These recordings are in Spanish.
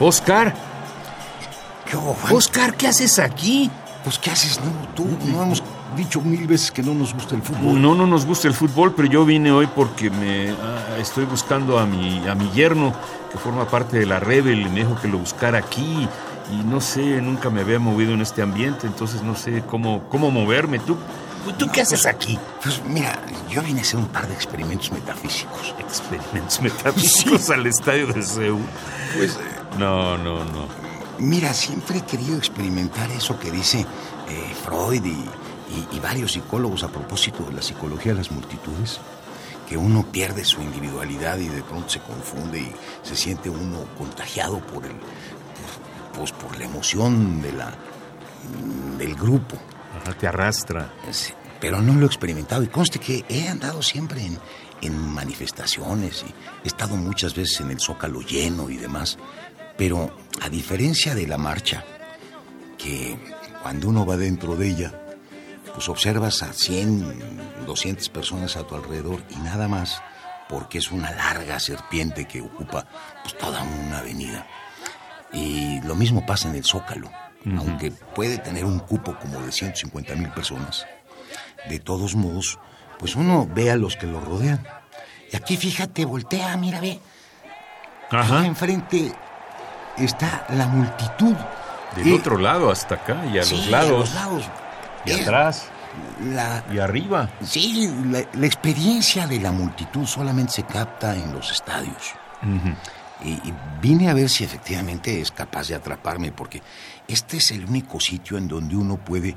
Oscar. ¿Qué hubo, Juan? Oscar, ¿qué haces aquí? Pues, ¿qué haces? No, tú, no hemos dicho mil veces que no nos gusta el fútbol. No, no nos gusta el fútbol, pero yo vine hoy porque me ah, estoy buscando a mi, a mi yerno, que forma parte de la Rebel, y me dijo que lo buscara aquí. Y no sé, nunca me había movido en este ambiente, entonces no sé cómo, cómo moverme. ¿Tú, ¿Tú qué haces aquí? Pues mira, yo vine a hacer un par de experimentos metafísicos. Experimentos metafísicos al estadio de Seúl. Pues, eh, No, no, no. mira, siempre he querido experimentar eso que dice eh, Freud y, y- y varios psicólogos a propósito de la psicología de las multitudes. Que uno pierde su individualidad y de pronto se confunde y se siente uno contagiado por el, pues, por la emoción de la, del grupo. Ajá, te arrastra. Pero no lo he experimentado y conste que he andado siempre en, en manifestaciones y he estado muchas veces en el zócalo lleno y demás. Pero a diferencia de la marcha, que cuando uno va dentro de ella, pues observas a 100, 200 personas a tu alrededor y nada más, porque es una larga serpiente que ocupa pues, toda una avenida. Y lo mismo pasa en el Zócalo, aunque puede tener un cupo como de 150 mil personas. De todos modos, pues uno ve a los que lo rodean. Y aquí fíjate, voltea, mira, ve. Ajá. enfrente está la multitud. Del otro lado hasta acá y a Sí, los lados. a los lados. Y atrás. La, Y arriba. sí, la, la experiencia de la multitud solamente se capta en los estadios. Y, y vine a ver si efectivamente es capaz de atraparme, porque este es el único sitio en donde uno puede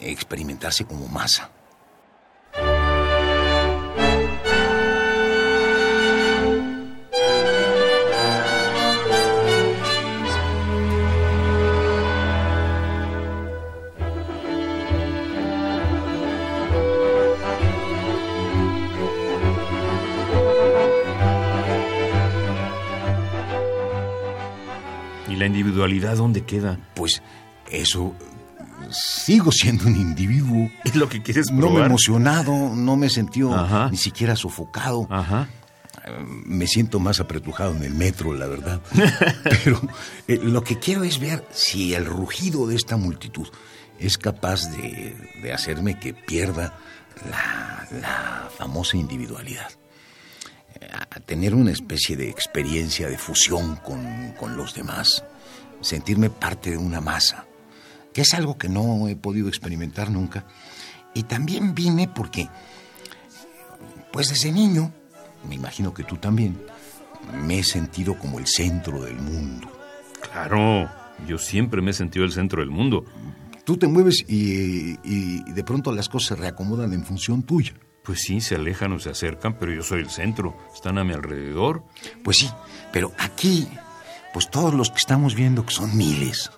experimentarse como masa. Individualidad dónde queda? Pues eso, sigo siendo un individuo. Es lo que quieres No me he probar. emocionado, no me he sentido Ajá. ni siquiera sofocado. Ajá. Me siento más apretujado en el metro, la verdad. Pero eh, lo que quiero es ver si el rugido de esta multitud es capaz de, de hacerme que pierda la, la famosa individualidad. Eh, A tener una especie de experiencia de fusión con, con los demás. Sentirme parte de una masa. Que es algo que no he podido experimentar nunca. Y también vine porque pues desde niño, me imagino que tú también, me he sentido como el centro del mundo. Claro. Yo siempre me he sentido el centro del mundo. Tú te mueves y, y de pronto las cosas se reacomodan en función tuya. Pues sí, se alejan o se acercan, pero yo soy el centro. Están a mi alrededor. Pues sí, pero aquí, pues todos los que estamos viendo, que son miles,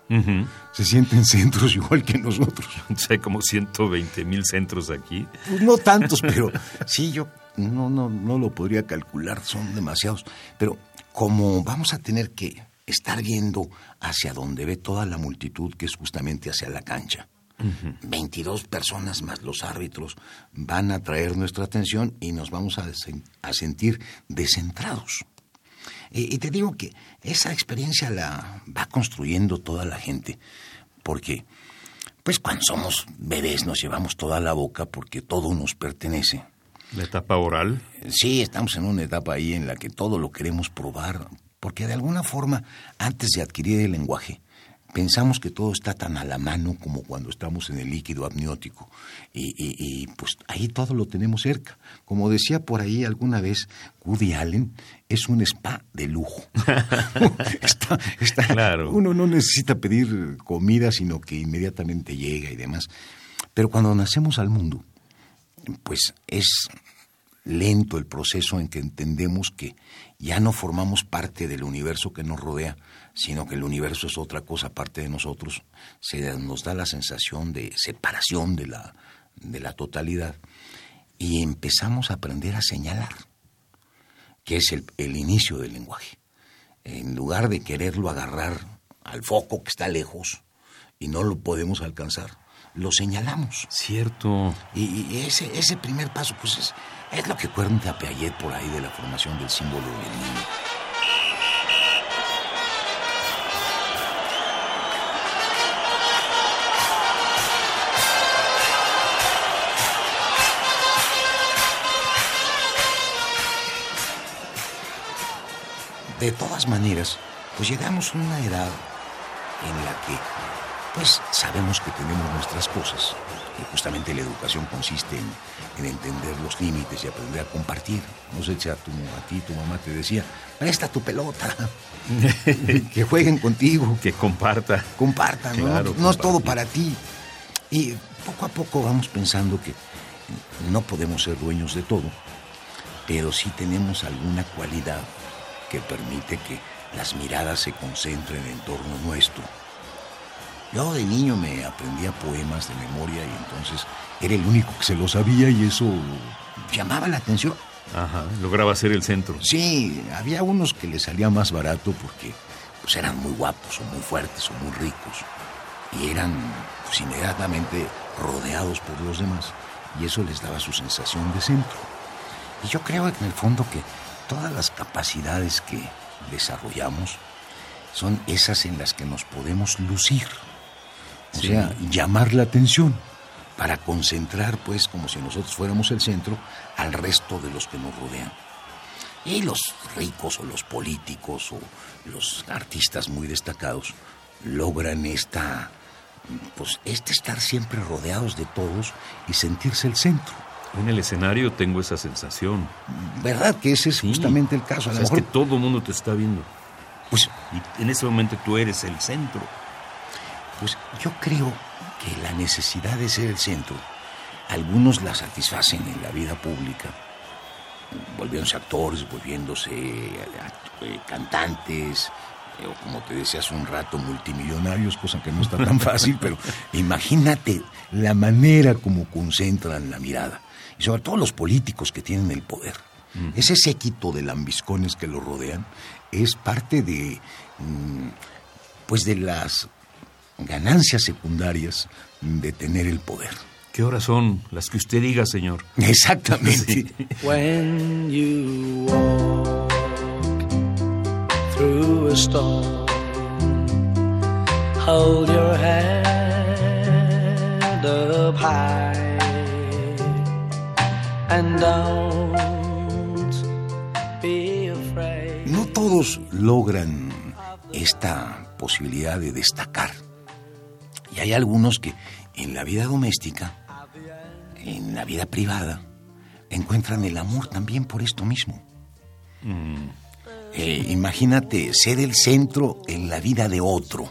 se sienten centros igual que nosotros. Hay como 120 mil centros aquí. Pues no tantos, pero sí, yo no, no, no lo podría calcular, son demasiados. Pero como vamos a tener que estar viendo hacia donde ve toda la multitud, que es justamente hacia la cancha, 22 personas más los árbitros van a traer nuestra atención y nos vamos a, a sentir descentrados. Y, y te digo que esa experiencia la va construyendo toda la gente, porque pues cuando somos bebés nos llevamos toda la boca porque todo nos pertenece. La etapa oral. Sí, estamos en una etapa ahí en la que todo lo queremos probar, porque de alguna forma, antes de adquirir el lenguaje, pensamos que todo está tan a la mano como cuando estamos en el líquido amniótico. Y, pues ahí todo lo tenemos cerca. Como decía por ahí alguna vez Woody Allen, es un spa de lujo. claro. Uno no necesita pedir comida, sino que inmediatamente llega y demás. Pero cuando nacemos al mundo, pues es lento el proceso en que entendemos que ya no formamos parte del universo que nos rodea, sino que el universo es otra cosa aparte de nosotros, se nos da la sensación de separación de la, de la totalidad y empezamos a aprender a señalar, que es el, el inicio del lenguaje. En lugar de quererlo agarrar al foco que está lejos y no lo podemos alcanzar, lo señalamos. Cierto. Y, ese, ese primer paso, pues es, es lo que cuenta Piaget por ahí de la formación del símbolo del niño. De todas maneras, pues llegamos a una edad en la que pues sabemos que tenemos nuestras cosas. Y justamente la educación consiste en, entender los límites y aprender a compartir. No sé si a, tu, a ti tu mamá te decía, presta tu pelota, que jueguen contigo. Que comparta. Compartan, ¿no? no es todo para ti. Y poco a poco vamos pensando que no podemos ser dueños de todo, pero sí tenemos alguna cualidad que permite que las miradas se concentren en torno nuestro yo de niño me aprendía poemas de memoria y entonces era el único que se lo sabía y eso llamaba la atención. Ajá, lograba ser el centro. Sí, había unos que les salía más barato porque pues eran muy guapos o muy fuertes o muy ricos y eran pues, inmediatamente rodeados por los demás y eso les daba su sensación de centro. Y yo creo en el fondo que todas las capacidades que desarrollamos son esas en las que nos podemos lucir. O sea, llamar la atención para concentrar, pues, como si nosotros fuéramos el centro, al resto de los que nos rodean. Y los ricos o los políticos o los artistas muy destacados logran esta, pues, este estar siempre rodeados de todos y sentirse el centro. En el escenario tengo esa sensación. ¿Verdad? Que ese es justamente el caso. A Es que todo el mundo te está viendo. Pues, y en ese momento tú eres el centro. Pues yo creo que la necesidad de ser el centro, algunos la satisfacen en la vida pública, volviéndose actores, volviéndose eh, cantantes, eh, o como te decía hace un rato, multimillonarios, cosa que no está tan fácil, pero imagínate la manera como concentran la mirada. Y sobre todo los políticos que tienen el poder. Ese séquito de lambiscones que lo rodean es parte de, mm, pues de las ganancias secundarias de tener el poder. ¿Qué horas son las que usted diga, señor? Exactamente. When you walk through a storm, hold your head up high No todos logran esta posibilidad de destacar y hay algunos que en la vida doméstica, en la vida privada, encuentran el amor también por esto mismo. Mm. Eh, imagínate ser el centro en la vida de otro.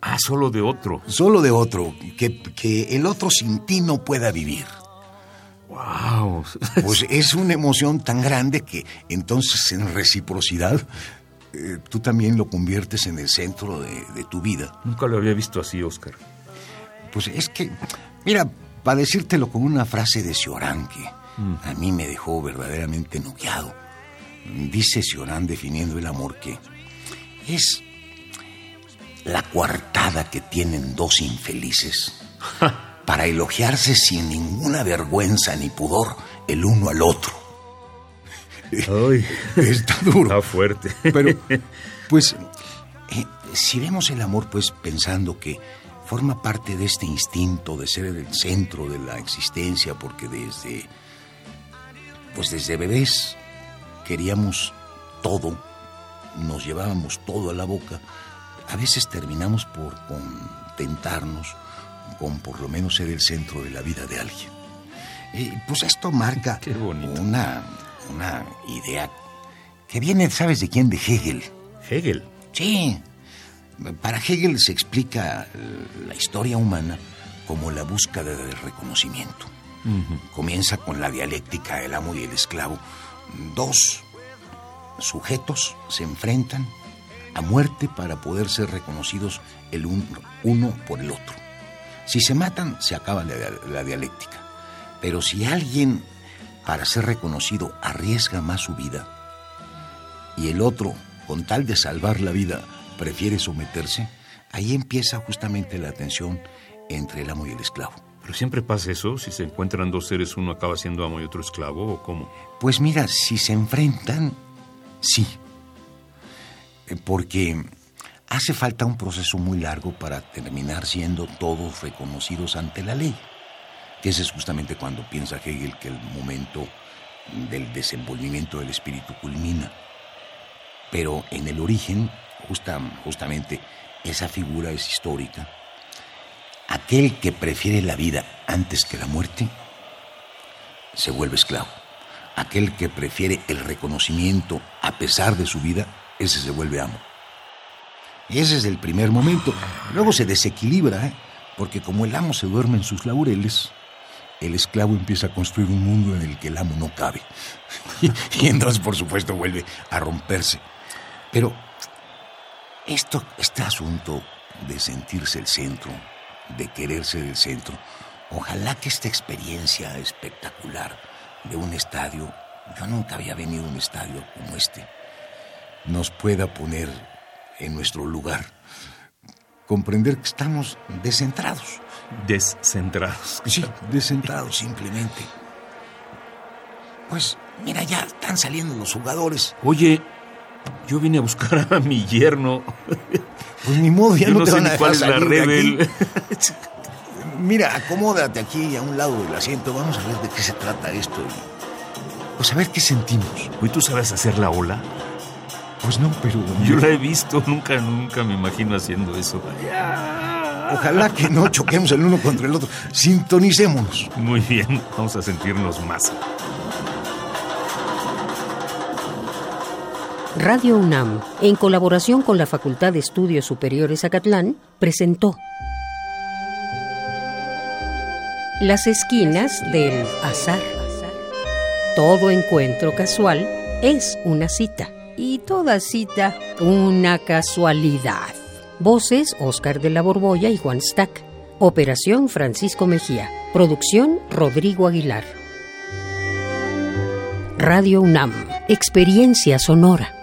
Ah, solo de otro. Solo de otro. Que, que el otro sin ti no pueda vivir. ¡Wow! Pues es una emoción tan grande que entonces en reciprocidad eh, tú también lo conviertes en el centro de, tu vida. Nunca lo había visto así, Oscar. Pues es que, mira, para decírtelo con una frase de Ciorán que mm. a mí me dejó verdaderamente noqueado. Dice Ciorán definiendo el amor que es la coartada que tienen dos infelices para elogiarse sin ninguna vergüenza ni pudor el uno al otro. Ay, está duro. Está fuerte. Pero, pues, eh, si vemos el amor, pues, pensando que forma parte de este instinto de ser el centro de la existencia, porque desde, pues, desde bebés queríamos todo, nos llevábamos todo a la boca. a veces terminamos por contentarnos con por lo menos ser el centro de la vida de alguien. Y pues esto marca Qué una, una idea que viene, ¿sabes de quién? De Hegel. Hegel. Sí. Para Hegel se explica eh, la historia humana como la búsqueda del reconocimiento. Comienza con la dialéctica del amo y el esclavo. Dos sujetos se enfrentan a muerte para poder ser reconocidos el un- uno por el otro. Si se matan, se acaba la, la dialéctica. Pero si alguien, para ser reconocido, arriesga más su vida y el otro, con tal de salvar la vida, prefiere someterse, ahí empieza justamente la tensión entre el amo y el esclavo. Pero siempre pasa eso, si se encuentran dos seres, uno acaba siendo amo y otro esclavo, ¿o cómo? Pues mira, si se enfrentan, sí. Eh, Porque hace falta un proceso muy largo para terminar siendo todos reconocidos ante la ley. Que ese es justamente cuando piensa Hegel que el momento del desenvolvimiento del espíritu culmina. Pero en el origen, justa- justamente, esa figura es histórica. Aquel que prefiere la vida antes que la muerte se vuelve esclavo. Aquel que prefiere el reconocimiento a pesar de su vida, ese se vuelve amo. Ese es el primer momento. Luego se desequilibra, ¿eh? porque como el amo se duerme en sus laureles, el esclavo empieza a construir un mundo en el que el amo no cabe. Y, y entonces, por supuesto, vuelve a romperse. Pero esto, este asunto de sentirse el centro, de quererse del centro, ojalá que esta experiencia espectacular de un estadio, yo nunca había venido a un estadio como este, nos pueda poner en nuestro lugar. Comprender que estamos descentrados. Descentrados. Sí, descentrados simplemente. Pues mira, ya están saliendo los jugadores. Oye, yo vine a buscar a mi yerno. Pues ni modo, ya yo no, no te sé van a dejar la de aquí. Mira, acomódate aquí a un lado del asiento. Vamos a ver de qué se trata esto. y, Pues a ver qué sentimos. Oye, ¿tú sabes hacer la ola? Pues no, pero Yo la he visto, nunca, nunca me imagino haciendo eso. ojalá que no choquemos el uno contra el otro. Sintonicémonos. Muy bien, vamos a sentirnos más. Radio UNAM, en colaboración con la Facultad de Estudios Superiores Acatlán, presentó Las esquinas del azar. Todo encuentro casual es una cita y toda cita una casualidad. Voces Oscar de la Borbolla y Juan Stack. Operación Francisco Mejía. Producción Rodrigo Aguilar. Radio UNAM. Experiencia sonora.